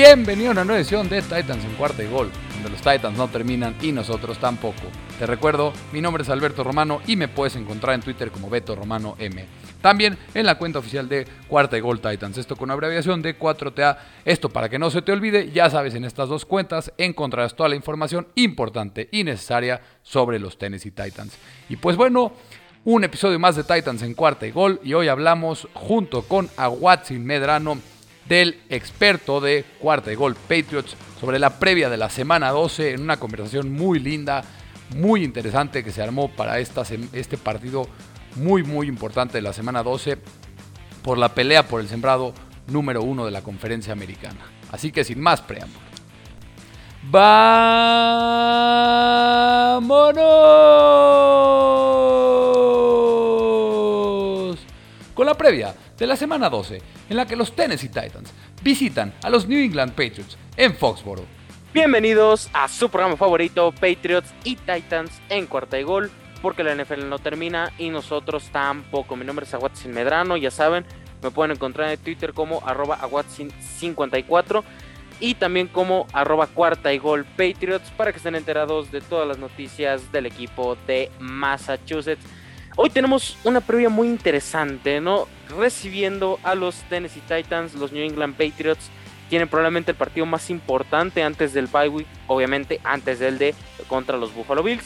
Bienvenido a una nueva edición de Titans en cuarta y gol, donde los Titans no terminan y nosotros tampoco. Te recuerdo, mi nombre es Alberto Romano y me puedes encontrar en Twitter como Beto Romano M. También en la cuenta oficial de Cuarta y Gol Titans, esto con abreviación de 4TA. Esto para que no se te olvide, ya sabes, en estas dos cuentas encontrarás toda la información importante y necesaria sobre los Tennessee Titans. Y pues bueno, un episodio más de Titans en Cuarta y Gol y hoy hablamos junto con Aguatzin Medrano del experto de cuarta y gol Patriots sobre la previa de la semana 12 en una conversación muy linda, muy interesante que se armó para esta, este partido muy muy importante de la semana 12 por la pelea por el sembrado número uno de la conferencia americana. Así que sin más preámbulo. ¡Vámonos! Con la previa de la semana 12, en la que los Tennessee Titans visitan a los New England Patriots en Foxborough. Bienvenidos a su programa favorito, Patriots y Titans en cuarta y gol, porque la NFL no termina y nosotros tampoco. Mi nombre es Aguatzin Medrano, ya saben, me pueden encontrar en Twitter como arroba Aguatzin54 y también como arroba cuarta y gol Patriots para que estén enterados de todas las noticias del equipo de Massachusetts. Hoy tenemos una previa muy interesante, ¿no? Recibiendo a los Tennessee Titans, los New England Patriots. Tienen probablemente el partido más importante antes del bye week, obviamente antes del de contra los Buffalo Bills.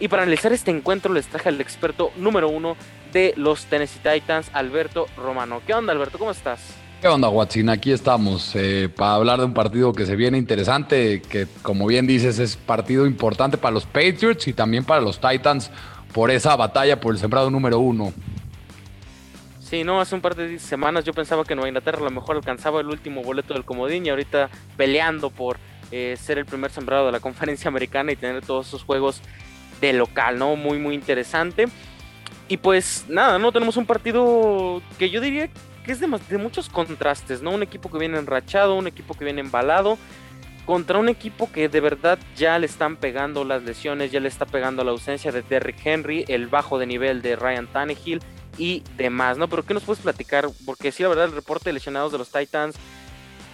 Y para analizar este encuentro les traje al experto número uno de los Tennessee Titans, Alberto Romano. ¿Qué onda, Alberto? ¿Cómo estás? ¿Qué onda, Watson? Aquí estamos eh, para hablar de un partido que se viene interesante, que como bien dices es partido importante para los Patriots y también para los Titans por esa batalla por el sembrado número uno. Sí, no, hace un par de semanas yo pensaba que Nueva Inglaterra a lo mejor alcanzaba el último boleto del comodín y ahorita peleando por eh, ser el primer sembrado de la conferencia americana y tener todos esos juegos de local, ¿no? Muy, muy interesante. Y pues nada, ¿no? Tenemos un partido que yo diría que es de, de muchos contrastes, ¿no? Un equipo que viene enrachado, un equipo que viene embalado contra un equipo que de verdad ya le están pegando las lesiones, ya le está pegando la ausencia de Derrick Henry, el bajo de nivel de Ryan Tannehill y demás, ¿no? Pero ¿qué nos puedes platicar? Porque sí, la verdad, el reporte de lesionados de los Titans,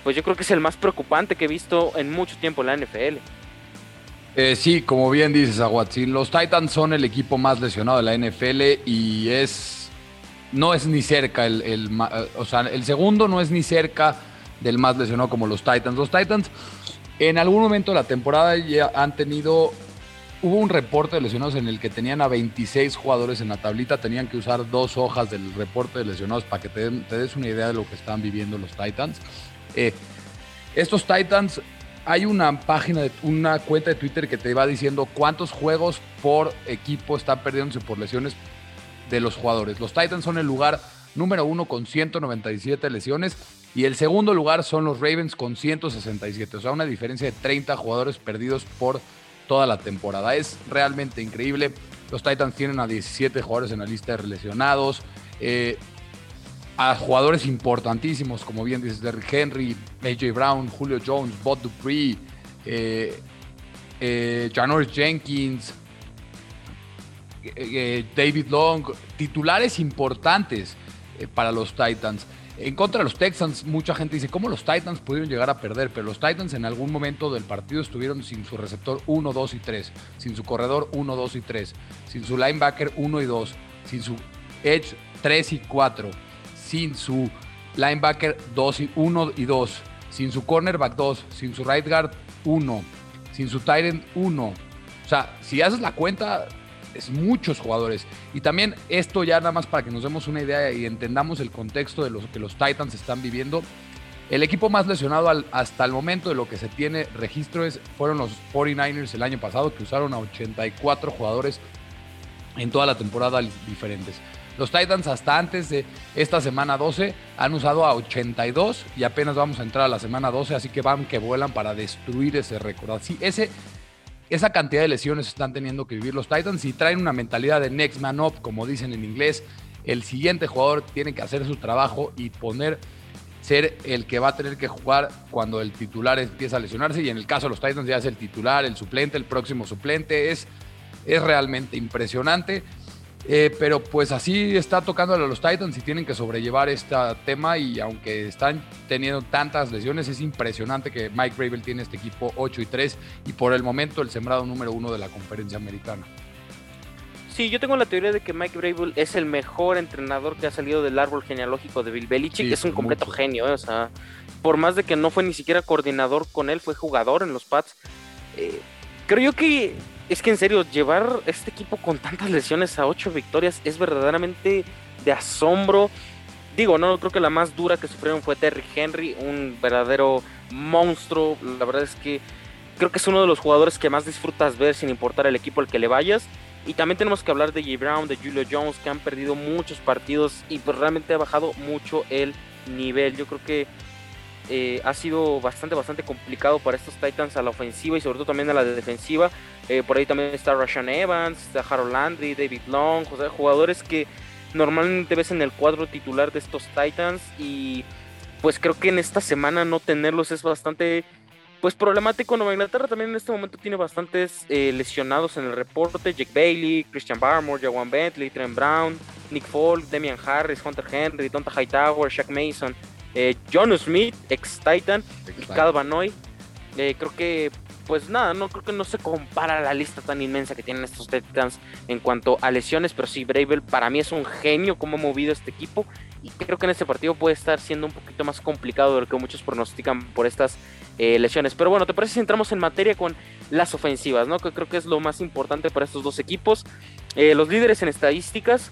pues yo creo que es el más preocupante que he visto en mucho tiempo en la NFL. Eh, sí, como bien dices, Aguatzin, los Titans son el equipo más lesionado de la NFL y es. No es ni cerca el, el, o sea, el segundo no es ni cerca del más lesionado como los Titans. Los Titans en algún momento de la temporada ya han tenido, hubo un reporte de lesionados en el que tenían a 26 jugadores en la tablita, tenían que usar dos hojas del reporte de lesionados para que te, des una idea de lo que están viviendo los Titans. Eh, estos Titans, hay una página, de, una cuenta de Twitter que te va diciendo cuántos juegos por equipo están perdiéndose por lesiones de los jugadores. Los Titans son el lugar número uno con 197 lesiones y el segundo lugar son los Ravens con 167, o sea, una diferencia de 30 jugadores perdidos por toda la temporada. Es realmente increíble. Los Titans tienen a 17 jugadores en la lista de lesionados. Eh, a jugadores importantísimos, como bien dices, Derrick Henry, AJ Brown, Julio Jones, Bob Dupree, eh, eh Jenkins, eh, David Long, titulares importantes para los Titans. En contra de los Texans, mucha gente dice, ¿cómo los Titans pudieron llegar a perder? Pero los Titans en algún momento del partido estuvieron sin su receptor 1, 2 y 3, sin su corredor 1, 2 y 3, sin su linebacker 1 y 2, sin su edge 3 y 4, sin su linebacker 2 y 1 y 2, sin su cornerback 2, sin su right guard 1, sin su tight end 1. O sea, si haces la cuenta, es muchos jugadores. Y también esto ya nada más para que nos demos una idea y entendamos el contexto de lo que los Titans están viviendo. El equipo más lesionado hasta el momento de lo que se tiene registro fueron los 49ers el año pasado, que usaron a 84 jugadores en toda la temporada diferentes. Los Titans hasta antes de esta semana 12 han usado a 82 y apenas vamos a entrar a la semana 12, así que van que vuelan para destruir ese récord. Así, ese esa cantidad de lesiones están teniendo que vivir los Titans y traen una mentalidad de next man up, como dicen en inglés. El siguiente jugador tiene que hacer su trabajo y poner ser el que va a tener que jugar cuando el titular empieza a lesionarse. Y en el caso de los Titans ya es el titular, el suplente, el próximo suplente. Es, es realmente impresionante. Eh, pero pues así está tocándole a los Titans y tienen que sobrellevar este tema y aunque están teniendo tantas lesiones, es impresionante que Mike Rabel tiene este equipo 8 y 3 y por el momento el sembrado número uno de la conferencia americana. Sí, yo tengo la teoría de que Mike Vrabel es el mejor entrenador que ha salido del árbol genealógico de Bill Belichick. es un completo genio, ¿eh? o sea, por más de que no fue ni siquiera coordinador con él, fue jugador en los Pats. Eh, creo yo que es que en serio, llevar este equipo con tantas lesiones a ocho victorias es verdaderamente de asombro. Digo, no, creo que la más dura que sufrieron fue Terry Henry, un verdadero monstruo. La verdad es que creo que es uno de los jugadores que más disfrutas ver sin importar el equipo al que le vayas. Y también tenemos que hablar de J. Brown, de Julio Jones, que han perdido muchos partidos y pues realmente ha bajado mucho el nivel. Yo creo que eh, ha sido bastante, bastante complicado para estos Titans a la ofensiva y sobre todo también a la defensiva. Eh, por ahí también está Rashan Evans, está Harold Landry, David Long, o sea, jugadores que normalmente ves en el cuadro titular de estos Titans y pues creo que en esta semana no tenerlos es bastante pues problemático. Nueva Inglaterra también en este momento tiene bastantes eh, lesionados en el reporte. Jake Bailey, Christian Barmore, Jawan Bentley, Trent Brown, Nick Folk, Demian Harris, Hunter Henry, Donta Hightower, Shaq Mason, eh, John Smith, ex Titan, y Cal eh, creo que, pues nada, no creo que no se compara la lista tan inmensa que tienen estos Titans en cuanto a lesiones, pero sí, Bravel para mí es un genio cómo ha movido este equipo y creo que en este partido puede estar siendo un poquito más complicado de lo que muchos pronostican por estas eh, lesiones. Pero bueno, ¿te parece si entramos en materia con las ofensivas, ¿no? que creo que es lo más importante para estos dos equipos? los líderes en estadísticas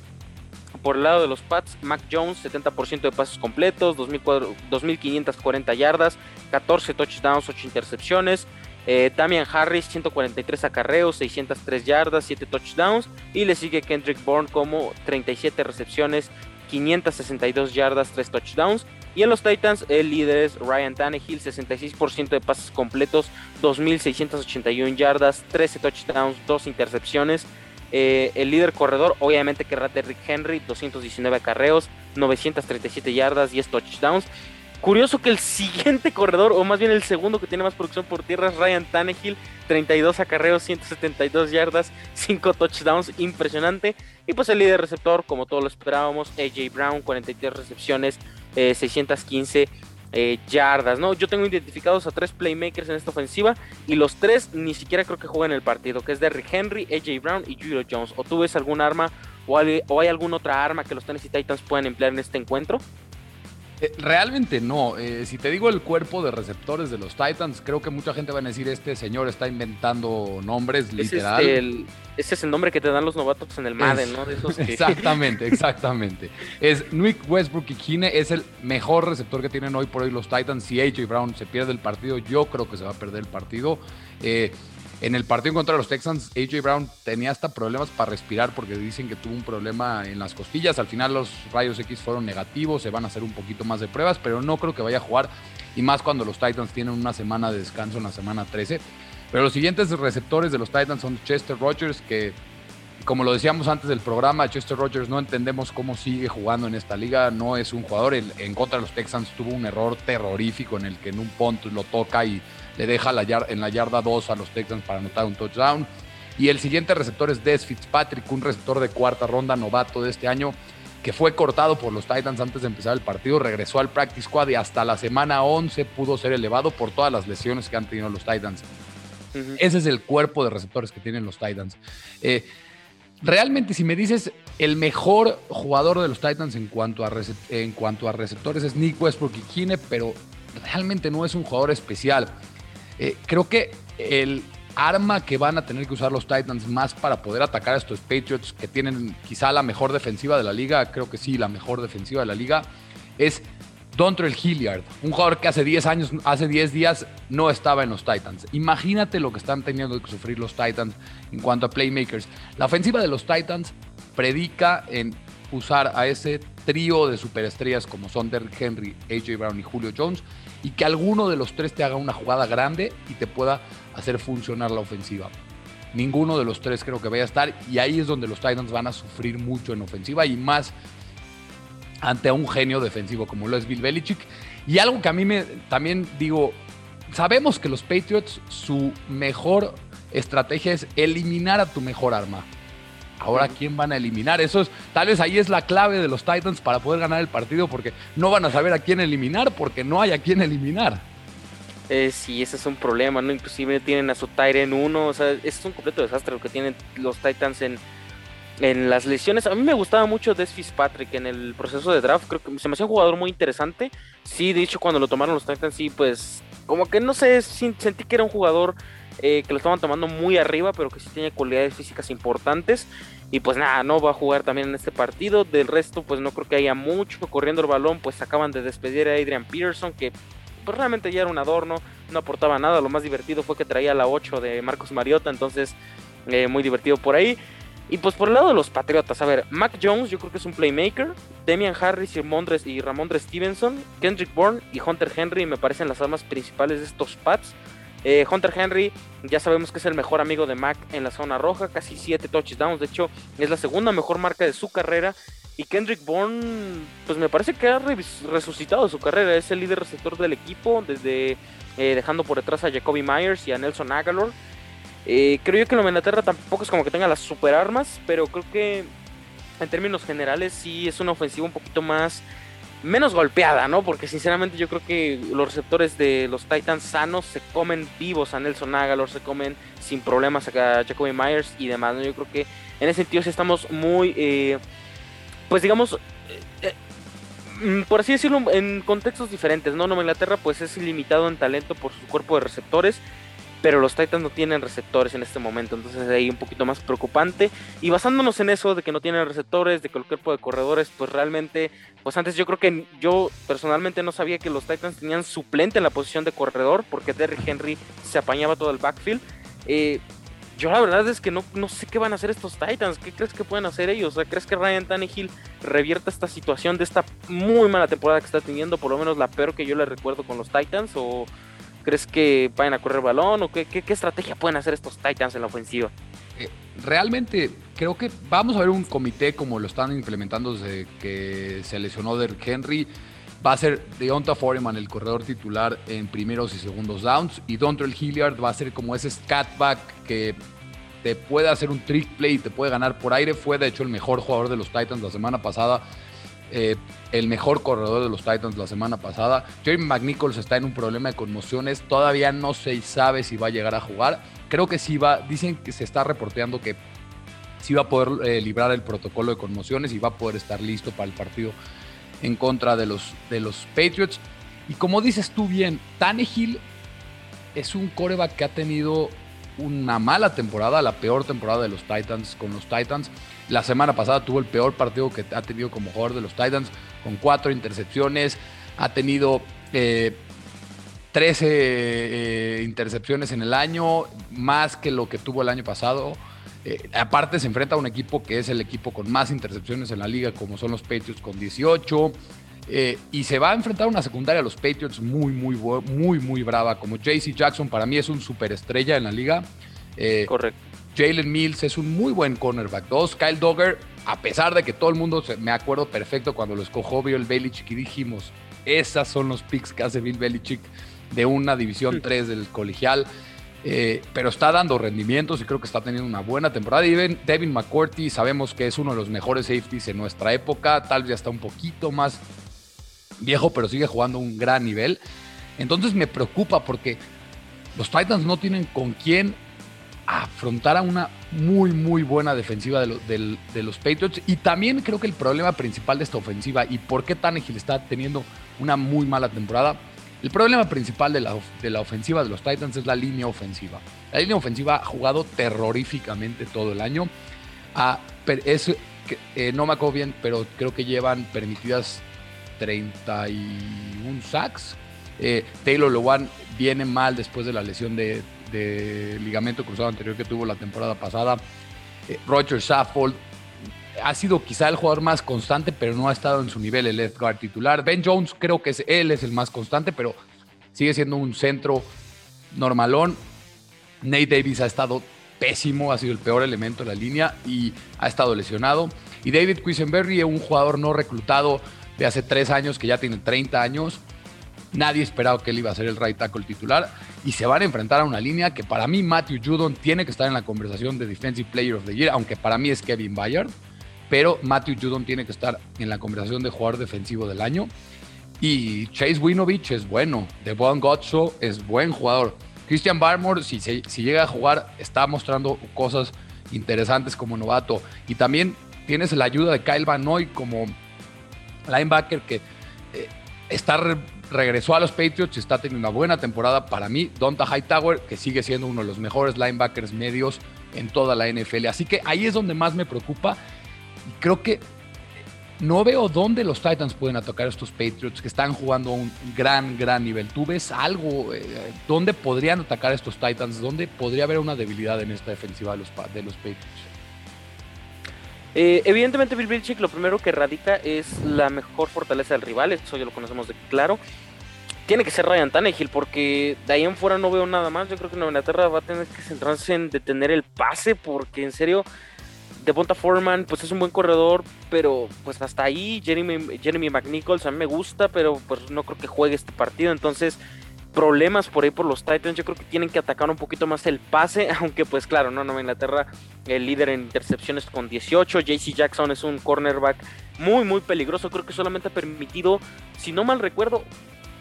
por el lado de los Pats, Mac Jones, 70% de pases completos, 2.540 yardas, 14 touchdowns, 8 intercepciones. Eh, Damian Harris, 143 acarreos, 603 yardas, 7 touchdowns. Y le sigue Kendrick Bourne como 37 recepciones, 562 yardas, 3 touchdowns. Y en los Titans, el líder es Ryan Tannehill, 66% de pases completos, 2.681 yardas, 13 touchdowns, 2 intercepciones. Eh, el líder corredor, obviamente, que Rick Henry, 219 acarreos, 937 yardas, 10 touchdowns. Curioso que el siguiente corredor, o más bien el segundo que tiene más producción por tierra, es Ryan Tannehill, 32 acarreos, 172 yardas, 5 touchdowns, impresionante. Y pues el líder receptor, como todos lo esperábamos, AJ Brown, 43 recepciones, 615 eh, eh, yardas, ¿no? Yo tengo identificados a tres playmakers en esta ofensiva y los tres ni siquiera creo que jueguen el partido, que es Derrick Henry, AJ Brown y Julio Jones. ¿O tú ves algún arma o hay, o hay alguna otra arma que los Tennessee Titans puedan emplear en este encuentro? Eh, realmente no. Eh, si te digo el cuerpo de receptores de los Titans, creo que mucha gente va a decir este señor está inventando nombres literal. ese es el nombre que te dan los novatos en el Madden, ¿no? Exactamente, exactamente. Es Nick Westbrook y Kine es el mejor receptor que tienen hoy por hoy los Titans. Si AJ Brown se pierde el partido, yo creo que se va a perder el partido. Eh, en el partido contra los Texans, AJ Brown tenía hasta problemas para respirar porque dicen que tuvo un problema en las costillas. Al final los rayos X fueron negativos, se van a hacer un poquito más de pruebas, pero no creo que vaya a jugar. Y más cuando los Titans tienen una semana de descanso en la semana 13. Pero los siguientes receptores de los Titans son Chester Rogers, que como lo decíamos antes del programa, Chester Rogers no entendemos cómo sigue jugando en esta liga. No es un jugador. En, contra de los Texans tuvo un error terrorífico en el que en un punto lo toca y le deja la en la yarda 2 a los Texans para anotar un touchdown. Y el siguiente receptor es Des Fitzpatrick, un receptor de cuarta ronda novato de este año que fue cortado por los Titans antes de empezar el partido, regresó al practice squad y hasta la semana 11 pudo ser elevado por todas las lesiones que han tenido los Titans. Ese es el cuerpo de receptores que tienen los Titans. Eh, realmente, si me dices el mejor jugador de los Titans en cuanto a, en cuanto a receptores es Nick Westbrook y Kine, pero realmente no es un jugador especial. Eh, creo que el arma que van a tener que usar los Titans más para poder atacar a estos Patriots, que tienen quizá la mejor defensiva de la liga, creo que sí, la mejor defensiva de la liga, es Dontrell Hilliard, un jugador que hace 10 años, hace 10 días no estaba en los Titans. Imagínate lo que están teniendo que sufrir los Titans en cuanto a playmakers. La ofensiva de los Titans predica en usar a ese trío de superestrellas como son Derrick Henry, AJ Brown y Julio Jones y que alguno de los tres te haga una jugada grande y te pueda hacer funcionar la ofensiva. Ninguno de los tres creo que vaya a estar y ahí es donde los Titans van a sufrir mucho en ofensiva y más ante un genio defensivo como lo es Bill Belichick. Y algo que a mí me también digo, sabemos que los Patriots su mejor estrategia es eliminar a tu mejor arma. Ahora, ¿quién van a eliminar? Eso es, tal vez ahí es la clave de los Titans para poder ganar el partido, porque no van a saber a quién eliminar, porque no hay a quién eliminar. Eh, sí, ese es un problema, ¿no? Inclusive tienen a su Tyren 1, o sea, es un completo desastre lo que tienen los Titans en, en las lesiones. A mí me gustaba mucho Des Fitzpatrick en el proceso de draft, creo que se me hacía un jugador muy interesante. Sí, de hecho, cuando lo tomaron los Titans, sí, pues, como que no sé, sentí que era un jugador eh, que lo estaban tomando muy arriba, pero que sí tiene cualidades físicas importantes. Y pues nada, no va a jugar también en este partido. Del resto, pues no creo que haya mucho. Corriendo el balón, pues acaban de despedir a Adrian Peterson, que pues realmente ya era un adorno, no aportaba nada. Lo más divertido fue que traía la 8 de Marcos Mariota, entonces eh, muy divertido por ahí. Y pues por el lado de los Patriotas, a ver, Mac Jones yo creo que es un playmaker, Demian Harris y, Ramondre, y Ramondre Stevenson, Kendrick Bourne y Hunter Henry me parecen las armas principales de estos Pats. Eh, Hunter Henry, ya sabemos que es el mejor amigo de Mac en la zona roja, casi 7 touchdowns, de hecho es la segunda mejor marca de su carrera. Y Kendrick Bourne, pues me parece que ha resucitado su carrera, es el líder receptor del equipo, desde eh, dejando por detrás a Jacoby Myers y a Nelson Aguilar. Eh, creo yo que en Inglaterra tampoco es como que tenga las super armas, pero creo que en términos generales sí es una ofensiva un poquito más menos golpeada, ¿no? Porque sinceramente yo creo que los receptores de los Titans sanos se comen vivos a Nelson Aguilar, se comen sin problemas a Jacoby Myers y demás, ¿no? Yo creo que en ese sentido sí estamos muy, eh, pues digamos, eh, eh, mm, por así decirlo, en contextos diferentes, ¿no? Nueva Inglaterra pues es ilimitado en talento por su cuerpo de receptores pero los Titans no tienen receptores en este momento, entonces es ahí un poquito más preocupante. Y basándonos en eso, de que no tienen receptores, de que el cuerpo de corredores, pues realmente, pues antes yo creo que yo personalmente no sabía que los Titans tenían suplente en la posición de corredor, porque Derrick Henry se apañaba todo el backfield. Eh, yo la verdad es que no, no sé qué van a hacer estos Titans. ¿Qué crees que pueden hacer ellos? O sea, ¿Crees que Ryan Tannehill revierta esta situación de esta muy mala temporada que está teniendo? Por lo menos la peor que yo le recuerdo con los Titans. ¿O, ¿Crees que vayan a correr balón o qué, qué, estrategia pueden hacer estos Titans en la ofensiva? Eh, realmente creo que vamos a ver un comité como lo están implementando desde que se lesionó Derrick Henry. Va a ser Deonta Foreman el corredor titular en primeros y segundos downs y Dontrell Hilliard va a ser como ese scatback que te puede hacer un trick play y te puede ganar por aire. Fue de hecho el mejor jugador de los Titans la semana pasada eh, el mejor corredor de los Titans la semana pasada. Jeremy McNichols está en un problema de conmociones. Todavía no se sabe si va a llegar a jugar. Creo que sí va. Dicen que se está reporteando que sí va a poder eh, librar el protocolo de conmociones y va a poder estar listo para el partido en contra de los, de los Patriots. Y como dices tú bien, Tannehill es un coreback que ha tenido una mala temporada, la peor temporada de los Titans con los Titans. La semana pasada tuvo el peor partido que ha tenido como jugador de los Titans, con cuatro intercepciones. Ha tenido 13 eh, eh, intercepciones en el año, más que lo que tuvo el año pasado. Eh, aparte se enfrenta a un equipo que es el equipo con más intercepciones en la liga, como son los Patriots con 18. y se va a enfrentar a una secundaria a los Patriots muy, muy, muy, muy brava. Como JC Jackson para mí es un superestrella en la liga. Correcto. Jalen Mills es un muy buen cornerback. Dos, Kyle Dogger, a pesar de que todo el mundo, me acuerdo perfecto cuando lo escogió Bill Belichick y dijimos, esas son los picks que hace Bill Belichick de una división 3 del colegial. Eh, pero está dando rendimientos y creo que está teniendo una buena temporada. Y Devin McCourty sabemos que es uno de los mejores safeties en nuestra época, tal vez ya está un poquito más viejo, pero sigue jugando un gran nivel. Entonces me preocupa porque los Titans no tienen con quién afrontar a una muy, muy buena defensiva de, los Patriots. Y también creo que el problema principal de esta ofensiva y por qué Tannehill está teniendo una muy mala temporada, el problema principal de la, de la ofensiva de los Titans es la línea ofensiva. La línea ofensiva ha jugado terroríficamente todo el año. Ah, es, eh, no me acuerdo bien, pero creo que llevan permitidas 31 sacks. Eh, Taylor Lewan viene mal después de la lesión de de ligamento cruzado anterior que tuvo la temporada pasada. Eh, Roger Saffold ha sido quizá el jugador más constante, pero no ha estado en su nivel el guard titular. Ben Jones creo que es, él es el más constante, pero sigue siendo un centro normalón. Nate Davis ha estado pésimo, ha sido el peor elemento de la línea y ha estado lesionado. Y David Quisenberry un jugador no reclutado de hace tres años que ya tiene 30 años. Nadie esperaba que él iba a ser el right tackle titular y se van a enfrentar a una línea que para mí Matthew Judon tiene que estar en la conversación de Defensive Player of the Year, aunque para mí es Kevin Bayard, pero Matthew Judon tiene que estar en la conversación de jugador defensivo del año. Y Chase Winovich es bueno, Devon Gotso es buen jugador. Christian Barmore, si, si llega a jugar, está mostrando cosas interesantes como novato. Y también tienes la ayuda de Kyle Van Noy como linebacker que eh, está regresó a los Patriots y está teniendo una buena temporada. Para mí, Donta Hightower, que sigue siendo uno de los mejores linebackers medios en toda la NFL. Así que ahí es donde más me preocupa. Creo que no veo dónde los Titans pueden atacar a estos Patriots que están jugando a un gran, gran nivel. ¿Tú ves algo? Eh, ¿Dónde podrían atacar a estos Titans? ¿Dónde podría haber una debilidad en esta defensiva de los Patriots? Eh, evidentemente Bill Belichick lo primero que radica es la mejor fortaleza del rival, eso ya lo conocemos de claro. Tiene que ser Ryan Tannehill porque de ahí en fuera no veo nada más. Yo creo que Nueva Inglaterra va a tener que centrarse en detener el pase porque en serio Devonta Foreman pues es un buen corredor, pero pues hasta ahí Jeremy, Jeremy McNichols a mí me gusta, pero pues no creo que juegue este partido, entonces problemas por ahí por los Titans. Yo creo que tienen que atacar un poquito más el pase, aunque pues claro, no, Nueva Inglaterra el líder en intercepciones con 18. JC Jackson es un cornerback muy, muy peligroso. Creo que solamente ha permitido, si no mal recuerdo,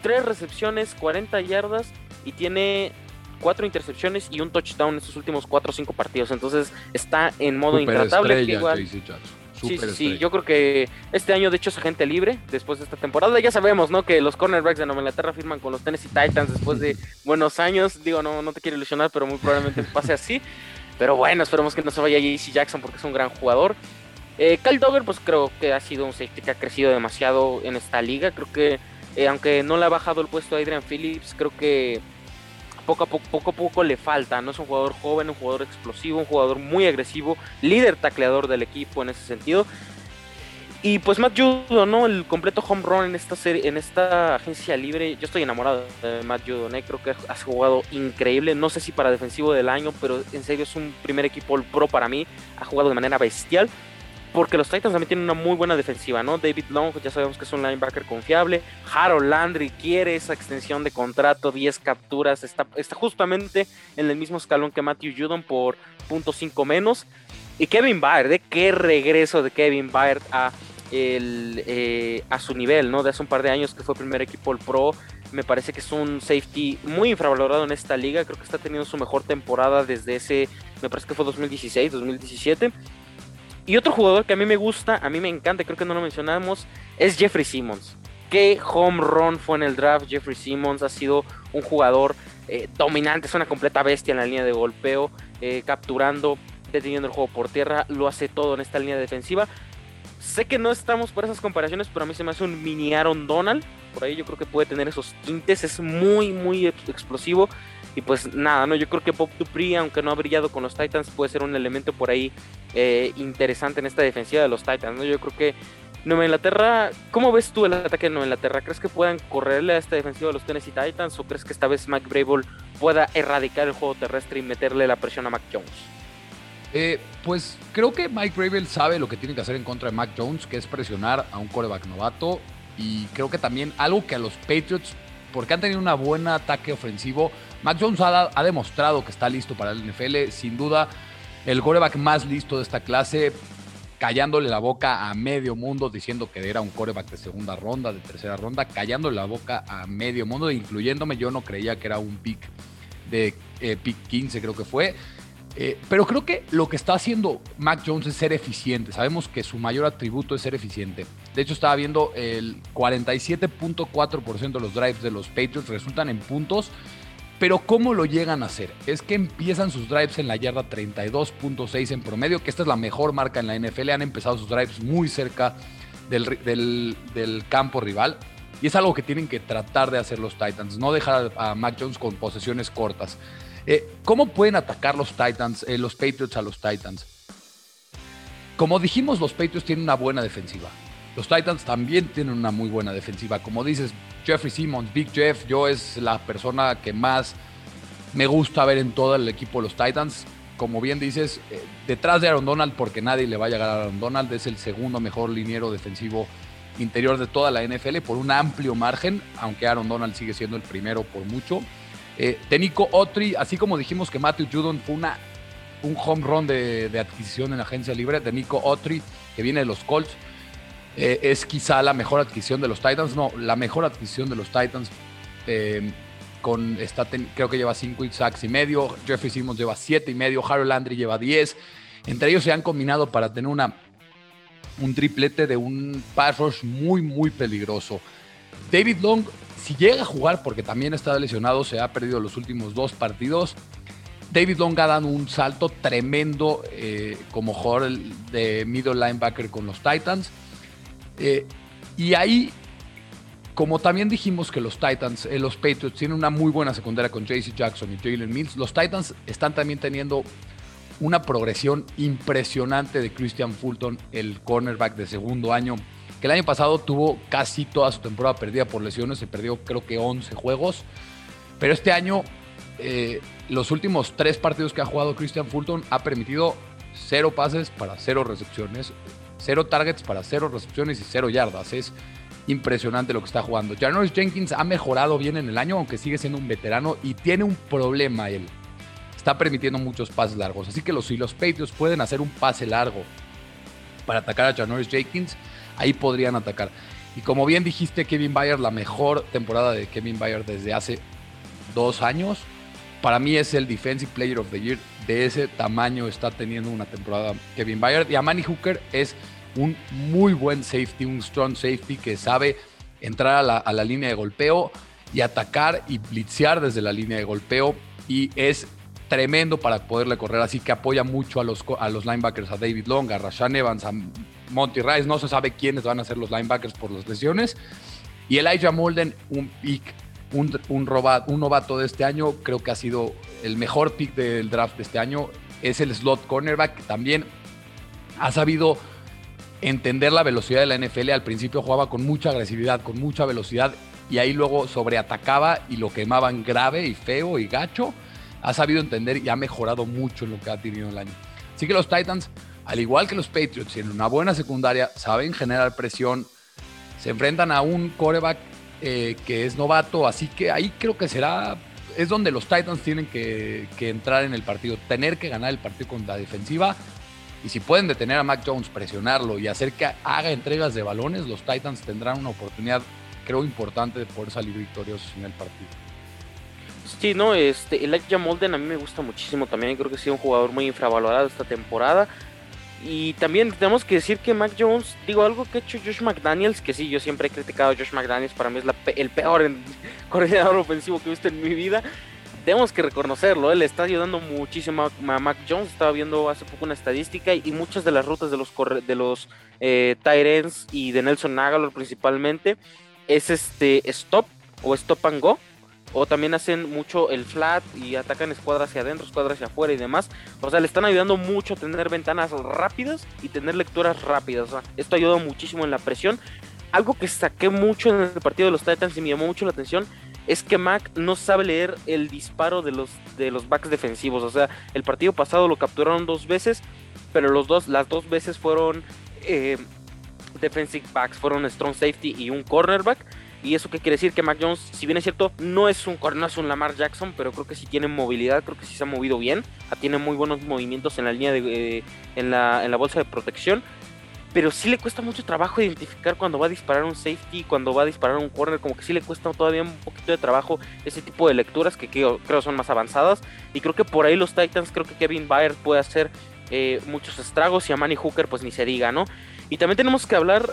tres recepciones, 40 yardas y tiene cuatro intercepciones y un touchdown en estos últimos cuatro o cinco partidos. Entonces está en modo intratable. Igual. Sí, sí, sí, yo creo que este año de hecho es agente libre después de esta temporada. Ya sabemos, ¿no? Que los cornerbacks de Nueva Inglaterra firman con los Tennessee Titans después de buenos años. Digo, no, no te quiero ilusionar, pero muy probablemente pase así. Pero bueno, esperemos que no se vaya JC Jackson porque es un gran jugador. Eh, Kyle Dogger, pues creo que ha sido un safety que ha crecido demasiado en esta liga. Creo que, eh, aunque no le ha bajado el puesto a Adrian Phillips, creo que poco a poco, le falta. No es un jugador joven, un jugador explosivo, un jugador muy agresivo, líder tacleador del equipo en ese sentido. Y pues Matt Judon, ¿no? El completo home run en esta serie, en esta agencia libre. Yo estoy enamorado de Matt Judon, ¿eh? creo que has jugado increíble. No sé si para defensivo del año, pero en serio es un primer equipo pro para mí. Ha jugado de manera bestial. Porque los Titans también tienen una muy buena defensiva, ¿no? David Long, ya sabemos que es un linebacker confiable. Harold Landry quiere esa extensión de contrato, 10 capturas. Está, justamente en el mismo escalón que Matthew Judon por .5 menos. Y Kevin Byard, ¿eh? qué regreso de Kevin Byard a, eh, a su nivel, ¿no? De hace un par de años que fue primer equipo el Pro. Me parece que es un safety muy infravalorado en esta liga. Creo que está teniendo su mejor temporada desde ese, me parece que fue 2016, 2017. Y otro jugador que a mí me gusta, a mí me encanta, creo que no lo mencionamos, es Jeffrey Simmons. Qué home run fue en el draft. Jeffrey Simmons ha sido un jugador eh, dominante, es una completa bestia en la línea de golpeo, eh, capturando, deteniendo el juego por tierra, lo hace todo en esta línea defensiva. Sé que no estamos por esas comparaciones, pero a mí se me hace un mini Aaron Donald. Por ahí yo creo que puede tener esos tintes, es muy, muy explosivo. Y pues nada, ¿no? Yo creo que Bob Dupree, aunque no ha brillado con los Titans, puede ser un elemento por ahí eh, interesante en esta defensiva de los Titans, ¿no? Yo creo que Nueva Inglaterra, ¿cómo ves tú el ataque de Nueva Inglaterra? ¿Crees que puedan correrle a esta defensiva de los Tennessee Titans o crees que esta vez Mike Brable pueda erradicar el juego terrestre y meterle la presión a Mac Jones? Eh, pues creo que Mike Brable sabe lo que tiene que hacer en contra de Mac Jones, que es presionar a un coreback novato. Y creo que también algo que a los Patriots, porque han tenido un buen ataque ofensivo, Mac Jones ha, demostrado que está listo para el NFL. Sin duda, el coreback más listo de esta clase, callándole la boca a medio mundo, diciendo que era un coreback de segunda ronda, de tercera ronda, callándole la boca a medio mundo, incluyéndome. Yo no creía que era un pick de eh, pick 15, creo que fue. Eh, pero creo que lo que está haciendo Mac Jones es ser eficiente. Sabemos que su mayor atributo es ser eficiente. De hecho, estaba viendo el 47.4% de los drives de los Patriots resultan en puntos pero ¿cómo lo llegan a hacer? Es que empiezan sus drives en la yarda 32.6 en promedio, que esta es la mejor marca en la NFL. Han empezado sus drives muy cerca del, campo rival. Y es algo que tienen que tratar de hacer los Titans, no dejar a, Mac Jones con posesiones cortas. Eh, ¿Cómo pueden atacar los Titans, eh, los Patriots a los Titans? Como dijimos, los Patriots tienen una buena defensiva. Los Titans también tienen una muy buena defensiva. Como dices, Jeffrey Simmons, Big Jeff, yo es la persona que más me gusta ver en todo el equipo de los Titans. Como bien dices, eh, detrás de Aaron Donald, porque nadie le va a llegar a Aaron Donald, es el segundo mejor liniero defensivo interior de toda la NFL por un amplio margen, aunque Aaron Donald sigue siendo el primero por mucho. Eh, Nico Otri, así como dijimos que Matthew Judon fue una, un home run de, adquisición en la agencia libre, de Nico Otri, que viene de los Colts, eh, es quizá la mejor adquisición de los Titans. No, la mejor adquisición de los Titans. Eh, con está creo que lleva 5 sacks y medio. Jeffrey Simmons lleva 7 y medio. Harold Landry lleva 10. Entre ellos se han combinado para tener una, un triplete de un pass rush muy, muy peligroso. David Long, si llega a jugar, porque también está lesionado, se ha perdido los últimos dos partidos. David Long ha dado un salto tremendo eh, como jugador de middle linebacker con los Titans. Eh, y ahí, como también dijimos que los Titans, eh, los Patriots tienen una muy buena secundaria con JC Jackson y Jalen Mills, los Titans están también teniendo una progresión impresionante de Christian Fulton, el cornerback de segundo año, que el año pasado tuvo casi toda su temporada perdida por lesiones, se perdió creo que 11 juegos, pero este año eh, los últimos tres partidos que ha jugado Christian Fulton ha permitido cero pases para cero recepciones, cero targets para cero recepciones y cero yardas. Es impresionante lo que está jugando. Janoris Jenkins ha mejorado bien en el año, aunque sigue siendo un veterano y tiene un problema él está permitiendo muchos pases largos. Así que los, si los Patriots pueden hacer un pase largo para atacar a Janoris Jenkins, ahí podrían atacar. Y como bien dijiste, Kevin Bayer, la mejor temporada de Kevin Bayer desde hace dos años. Para mí es el Defensive Player of the Year. De ese tamaño está teniendo una temporada Kevin Bayer. Y Amani Hooker es un muy buen safety, un strong safety que sabe entrar a la, a la línea de golpeo y atacar y blitzear desde la línea de golpeo. Y es tremendo para poderle correr, así que apoya mucho a los, a los linebackers, a David Long, a Rashan Evans, a Monty Rice, no se sabe quiénes van a ser los linebackers por las lesiones. Y Elijah Molden, un pick, un, un, novato de este año, creo que ha sido el mejor pick del draft de este año, es el slot cornerback, que también ha sabido entender la velocidad de la NFL. Al principio jugaba con mucha agresividad, con mucha velocidad, y ahí luego sobreatacaba y lo quemaban grave y feo y gacho ha sabido entender y ha mejorado mucho en lo que ha tenido el año. Así que los Titans, al igual que los Patriots, tienen una buena secundaria, saben generar presión, se enfrentan a un coreback eh, que es novato, así que ahí creo que será, es donde los Titans tienen que, entrar en el partido, tener que ganar el partido con la defensiva. Y si pueden detener a Mac Jones, presionarlo y hacer que haga entregas de balones, los Titans tendrán una oportunidad, creo, importante de poder salir victoriosos en el partido. Sí, no, este, Elijah Molden a mí me gusta muchísimo también, creo que ha sido un jugador muy infravalorado esta temporada. Y también tenemos que decir que Mac Jones, digo, algo que ha hecho Josh McDaniels, que sí, yo siempre he criticado a Josh McDaniels, para mí es el peor coordinador ofensivo que he visto en mi vida. Tenemos que reconocerlo, él está ayudando muchísimo a Mac Jones. Estaba viendo hace poco una estadística y, muchas de las rutas de los, de los eh, Tyrants y de Nelson Aguilar principalmente es este stop o stop and go o también hacen mucho el flat y atacan escuadras hacia adentro, escuadras hacia afuera y demás. O sea, le están ayudando mucho a tener ventanas rápidas y tener lecturas rápidas. esto ayuda muchísimo en la presión. Algo que saqué mucho en el partido de los Titans y me llamó mucho la atención es que Mac no sabe leer el disparo de los, de los backs defensivos. O sea, el partido pasado lo capturaron dos veces, pero los dos, las dos veces fueron eh, defensive backs, fueron strong safety y un cornerback y eso qué quiere decir que Mac Jones, si bien es cierto, no es un no un Lamar Jackson, pero creo que sí tiene movilidad, creo que sí se ha movido bien, ah, tiene muy buenos movimientos en la línea de, eh, en, la, en la bolsa de protección. Pero sí le cuesta mucho trabajo identificar cuando va a disparar un safety, cuando va a disparar un corner, como que sí le cuesta todavía un poquito de trabajo ese tipo de lecturas que creo, creo son más avanzadas. Y creo que por ahí los Titans, creo que Kevin Bayer puede hacer eh, muchos estragos y a Manny Hooker pues ni se diga, ¿no? Y también tenemos que hablar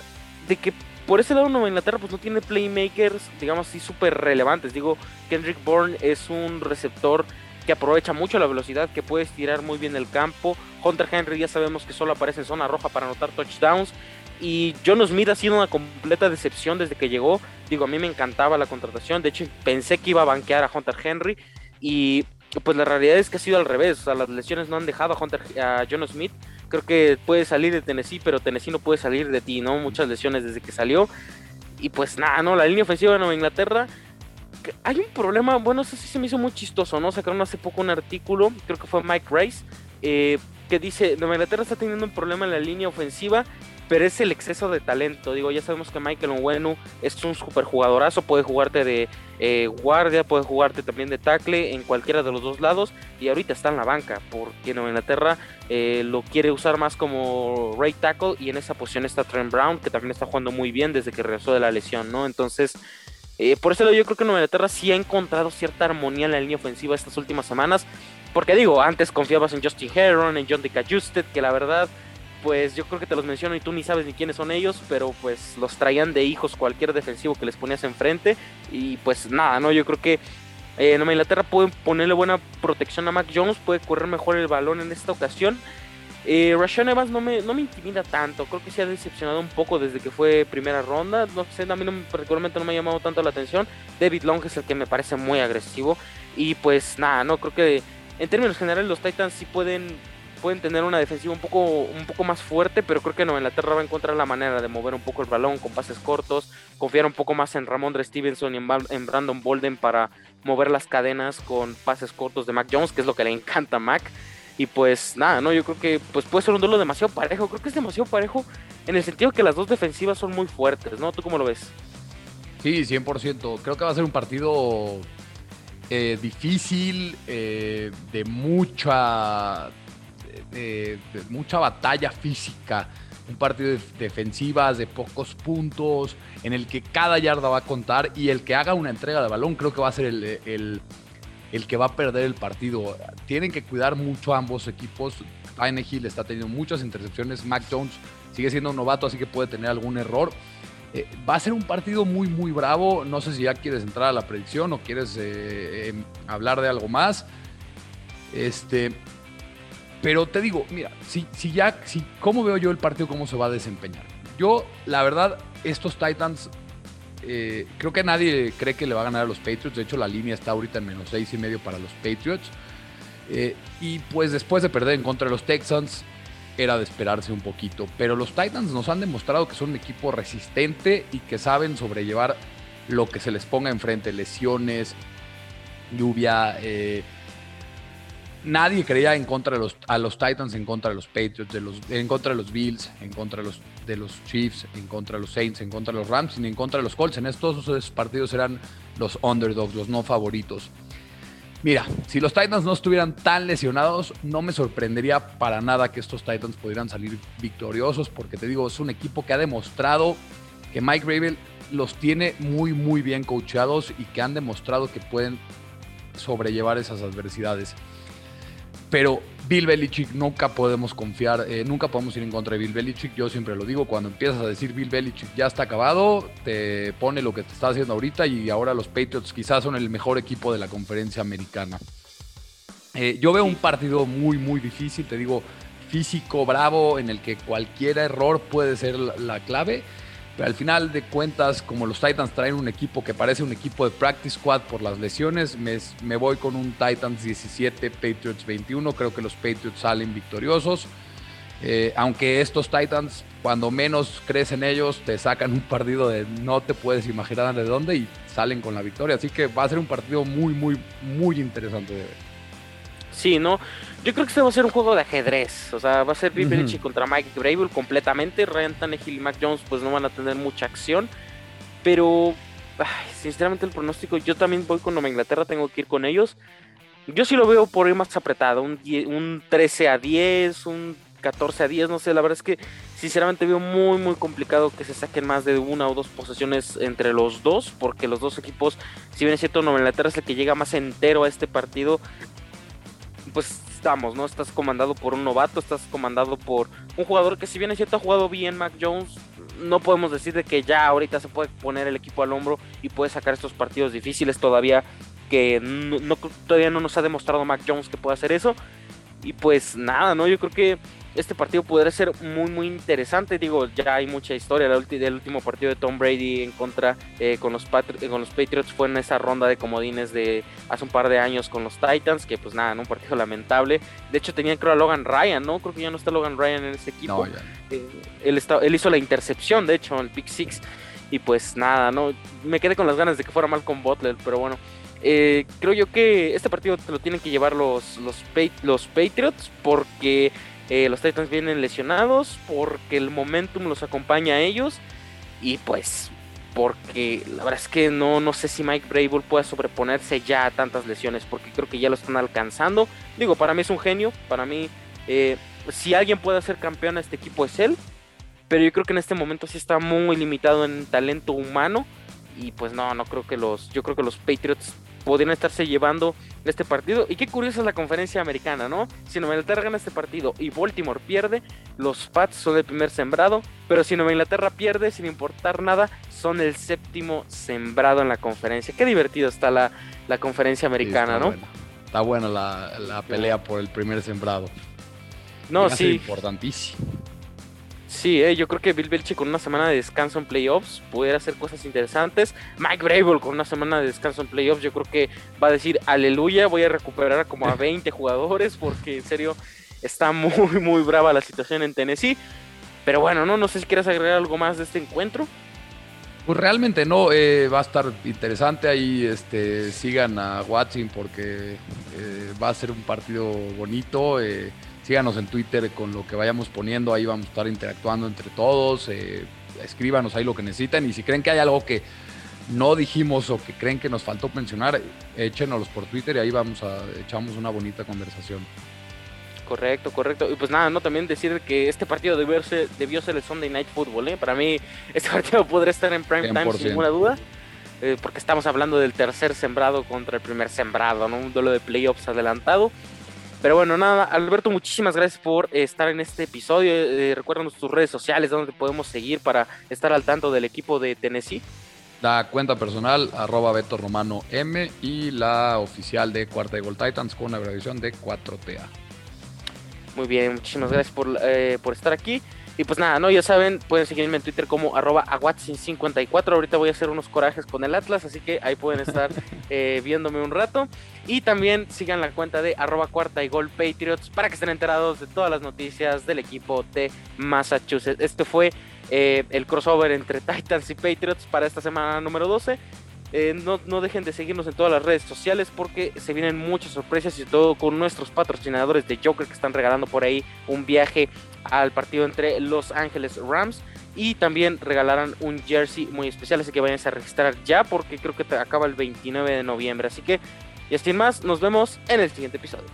de que por ese lado Nueva Inglaterra pues no tiene playmakers, digamos así, súper relevantes. Digo, Kendrick Bourne es un receptor que aprovecha mucho la velocidad, que puede estirar muy bien el campo. Hunter Henry ya sabemos que solo aparece en zona roja para anotar touchdowns. Y John Smith ha sido una completa decepción desde que llegó. Digo, a mí me encantaba la contratación. De hecho, pensé que iba a banquear a Hunter Henry. Y pues la realidad es que ha sido al revés. O sea, las lesiones no han dejado a, Hunter, a John Smith creo que puede salir de Tennessee, pero Tennessee no puede salir de ti, ¿no? Muchas lesiones desde que salió. Y pues nada, ¿no? La línea ofensiva de Nueva Inglaterra. Hay un problema, bueno, eso sí se me hizo muy chistoso, ¿no? Sacaron hace poco un artículo, creo que fue Mike Rice, eh, que dice, Nueva Inglaterra está teniendo un problema en la línea ofensiva pero es el exceso de talento. Digo, ya sabemos que Michael Onwenu es un super jugadorazo, puede jugarte de eh, guardia, puede jugarte también de tackle en cualquiera de los dos lados y ahorita está en la banca porque Nueva Inglaterra eh, lo quiere usar más como right tackle y en esa posición está Trent Brown que también está jugando muy bien desde que regresó de la lesión, ¿no? Entonces... Eh, por eso yo creo que Nueva Inglaterra sí ha encontrado cierta armonía en la línea ofensiva estas últimas semanas. Porque digo, antes confiabas en Justin Heron, en John Justed, que la verdad pues yo creo que te los menciono y tú ni sabes ni quiénes son ellos, pero pues los traían de hijos cualquier defensivo que les ponías enfrente y pues nada, ¿no? Yo creo que eh, en Inglaterra pueden ponerle buena protección a Mac Jones, puede correr mejor el balón en esta ocasión. Eh, Rashawn Evans no me, no me intimida tanto, creo que se ha decepcionado un poco desde que fue primera ronda, no sé, a mí no, particularmente no me ha llamado tanto la atención. David Long es el que me parece muy agresivo y pues nada, no creo que en términos generales los Titans sí pueden pueden tener una defensiva un poco, un poco más fuerte, pero creo que no, Inglaterra va a encontrar la manera de mover un poco el balón con pases cortos, confiar un poco más en Ramondre Stevenson y en, Brandon Bolden para mover las cadenas con pases cortos de Mac Jones, que es lo que le encanta a Mac. Y pues nada, no, yo creo que pues puede ser un duelo demasiado parejo. Creo que es demasiado parejo en el sentido que las dos defensivas son muy fuertes, ¿no? ¿Tú cómo lo ves? Sí, 100%. Creo que va a ser un partido eh, difícil, eh, de mucha mucha batalla física, un partido de defensivas de pocos puntos, en el que cada yarda va a contar y el que haga una entrega de balón creo que va a ser el, el, que va a perder el partido. Tienen que cuidar mucho ambos equipos. Hill está teniendo muchas intercepciones, Mac Jones sigue siendo un novato, así que puede tener algún error. Eh, va a ser un partido muy, muy bravo. No sé si ya quieres entrar a la predicción o quieres eh, em, hablar de algo más. Este, pero te digo, mira, si, si ya, si, ¿cómo veo yo el partido, cómo se va a desempeñar? Yo, la verdad, estos Titans, eh, creo que nadie cree que le va a ganar a los Patriots. De hecho, la línea está ahorita en menos seis y medio para los Patriots. Eh, y pues después de perder en contra de los Texans, era de esperarse un poquito. Pero los Titans nos han demostrado que son un equipo resistente y que saben sobrellevar lo que se les ponga enfrente, lesiones, lluvia, eh, nadie creía en contra de los, a los Titans, en contra de los Patriots, de los, en contra de los Bills, en contra de los, de los Chiefs, en contra de los Saints, en contra de los Rams, ni en contra de los Colts. En estos esos partidos eran los underdogs, los no favoritos. Mira, si los Titans no estuvieran tan lesionados, no me sorprendería para nada que estos Titans pudieran salir victoriosos, porque te digo, es un equipo que ha demostrado que Mike Rabel los tiene muy, muy bien coachados y que han demostrado que pueden sobrellevar esas adversidades. Pero Bill Belichick nunca podemos confiar, eh, nunca podemos ir en contra de Bill Belichick. Yo siempre lo digo, cuando empiezas a decir Bill Belichick ya está acabado, te pone lo que te está haciendo ahorita y ahora los Patriots quizás son el mejor equipo de la conferencia americana. Eh, yo veo un partido muy, muy difícil, te digo, físico, bravo, en el que cualquier error puede ser la clave. Pero al final de cuentas, como los Titans traen un equipo que parece un equipo de practice squad por las lesiones, me, voy con un Titans 17, Patriots 21. Creo que los Patriots salen victoriosos. Eh, aunque estos Titans, cuando menos crees en ellos, te sacan un partido de no te puedes imaginar de dónde y salen con la victoria. Así que va a ser un partido muy, muy, muy interesante de ver. Sí, ¿no? Yo creo que este va a ser un juego de ajedrez. O sea, va a ser Bill contra Mike Brable completamente. Ryan Tannehill y Mac Jones pues no van a tener mucha acción. Pero, sinceramente el pronóstico, yo también voy con Nueva Inglaterra, tengo que ir con ellos. Yo sí lo veo por ahí más apretado. Un, un 13 a 10, un 14 a 10, no sé. La verdad es que sinceramente veo muy, muy complicado que se saquen más de una o dos posesiones entre los dos. Porque los dos equipos, si bien es cierto, Nueva Inglaterra es el que llega más entero a este partido pues estamos, ¿no? Estás comandado por un novato, estás comandado por un jugador que si bien es cierto ha jugado bien Mac Jones, no podemos decir de que ya ahorita se puede poner el equipo al hombro y puede sacar estos partidos difíciles todavía que no, todavía no nos ha demostrado Mac Jones que puede hacer eso. Y pues nada, ¿no? Yo creo que este partido podría ser muy muy interesante. Digo, ya hay mucha historia. El, último partido de Tom Brady en contra eh, con, los con los Patriots fue en esa ronda de comodines de hace un par de años con los Titans, que pues nada, un partido lamentable. De hecho tenía creo a Logan Ryan, ¿no? Creo que ya no está Logan Ryan en ese equipo. Eh, él, está, él hizo la intercepción, de hecho, en el pick six. Y pues nada, ¿no? Me quedé con las ganas de que fuera mal con Butler, pero bueno. Eh, creo yo que este partido lo tienen que llevar los, los, los Patriots porque Eh, los Titans vienen lesionados porque el momentum los acompaña a ellos. Y pues porque la verdad es que no, no sé si Mike Brable pueda sobreponerse ya a tantas lesiones, porque creo que ya lo están alcanzando. Digo, para mí es un genio, para mí, eh, si alguien puede ser campeón a este equipo es él, pero yo creo que en este momento sí está muy limitado en talento humano y pues no, no creo que los, yo creo que los Patriots podrían estarse llevando este partido. Y qué curiosa es la conferencia americana, ¿no? Si Nueva Inglaterra gana este partido y Baltimore pierde, los Pats son el primer sembrado. Pero si Nueva Inglaterra pierde, sin importar nada, son el séptimo sembrado en la conferencia. Qué divertido está la, la conferencia americana, ¿no? Está buena la, la, pelea por el primer sembrado. No, sí. Importantísimo. Sí, eh, yo creo que Bill Belichick con una semana de descanso en playoffs pudiera hacer cosas interesantes. Mike Brable con una semana de descanso en playoffs, yo creo que va a decir aleluya, voy a recuperar como a 20 jugadores porque en serio está muy, muy brava la situación en Tennessee. Pero bueno, no, no sé si quieres agregar algo más de este encuentro. Pues realmente no, eh, va a estar interesante ahí, este, sigan a Watson porque eh, va a ser un partido bonito. Eh, síganos en Twitter con lo que vayamos poniendo, ahí vamos a estar interactuando entre todos, eh, escríbanos ahí lo que necesiten y si creen que hay algo que no dijimos o que creen que nos faltó mencionar, échenoslos por Twitter y ahí vamos a echamos una bonita conversación. Correcto, correcto. Y pues nada, no también decir que este partido debió ser, debió ser el Sunday Night Football. ¿eh? Para mí, este partido podría estar en prime time sin ninguna duda. Eh, porque estamos hablando del tercer sembrado contra el primer sembrado, ¿no? Un duelo de playoffs adelantado. Pero bueno, nada, Alberto, muchísimas gracias por estar en este episodio. Eh, recuérdanos tus redes sociales, donde te podemos seguir para estar al tanto del equipo de Tennessee. La cuenta personal, arroba Beto Romano M, y la oficial de Cuarta de Gold Titans con una abreviación de 4TA. Muy bien, muchísimas gracias por, eh, por estar aquí. Y pues nada, no, ya saben, pueden seguirme en Twitter como arroba aguatsin54. Ahorita voy a hacer unos corajes con el Atlas, así que ahí pueden estar eh, viéndome un rato. Y también sigan la cuenta de arroba cuarta y gol Patriots para que estén enterados de todas las noticias del equipo de Massachusetts. Este fue eh, el crossover entre Titans y Patriots para esta semana número 12. Eh, no, no, dejen de seguirnos en todas las redes sociales porque se vienen muchas sorpresas y todo con nuestros patrocinadores de Joker que están regalando por ahí un viaje al partido entre Los Ángeles Rams y también regalarán un jersey muy especial, así que vayan a registrar ya porque creo que acaba el 29 de noviembre. Así que, y sin más, nos vemos en el siguiente episodio.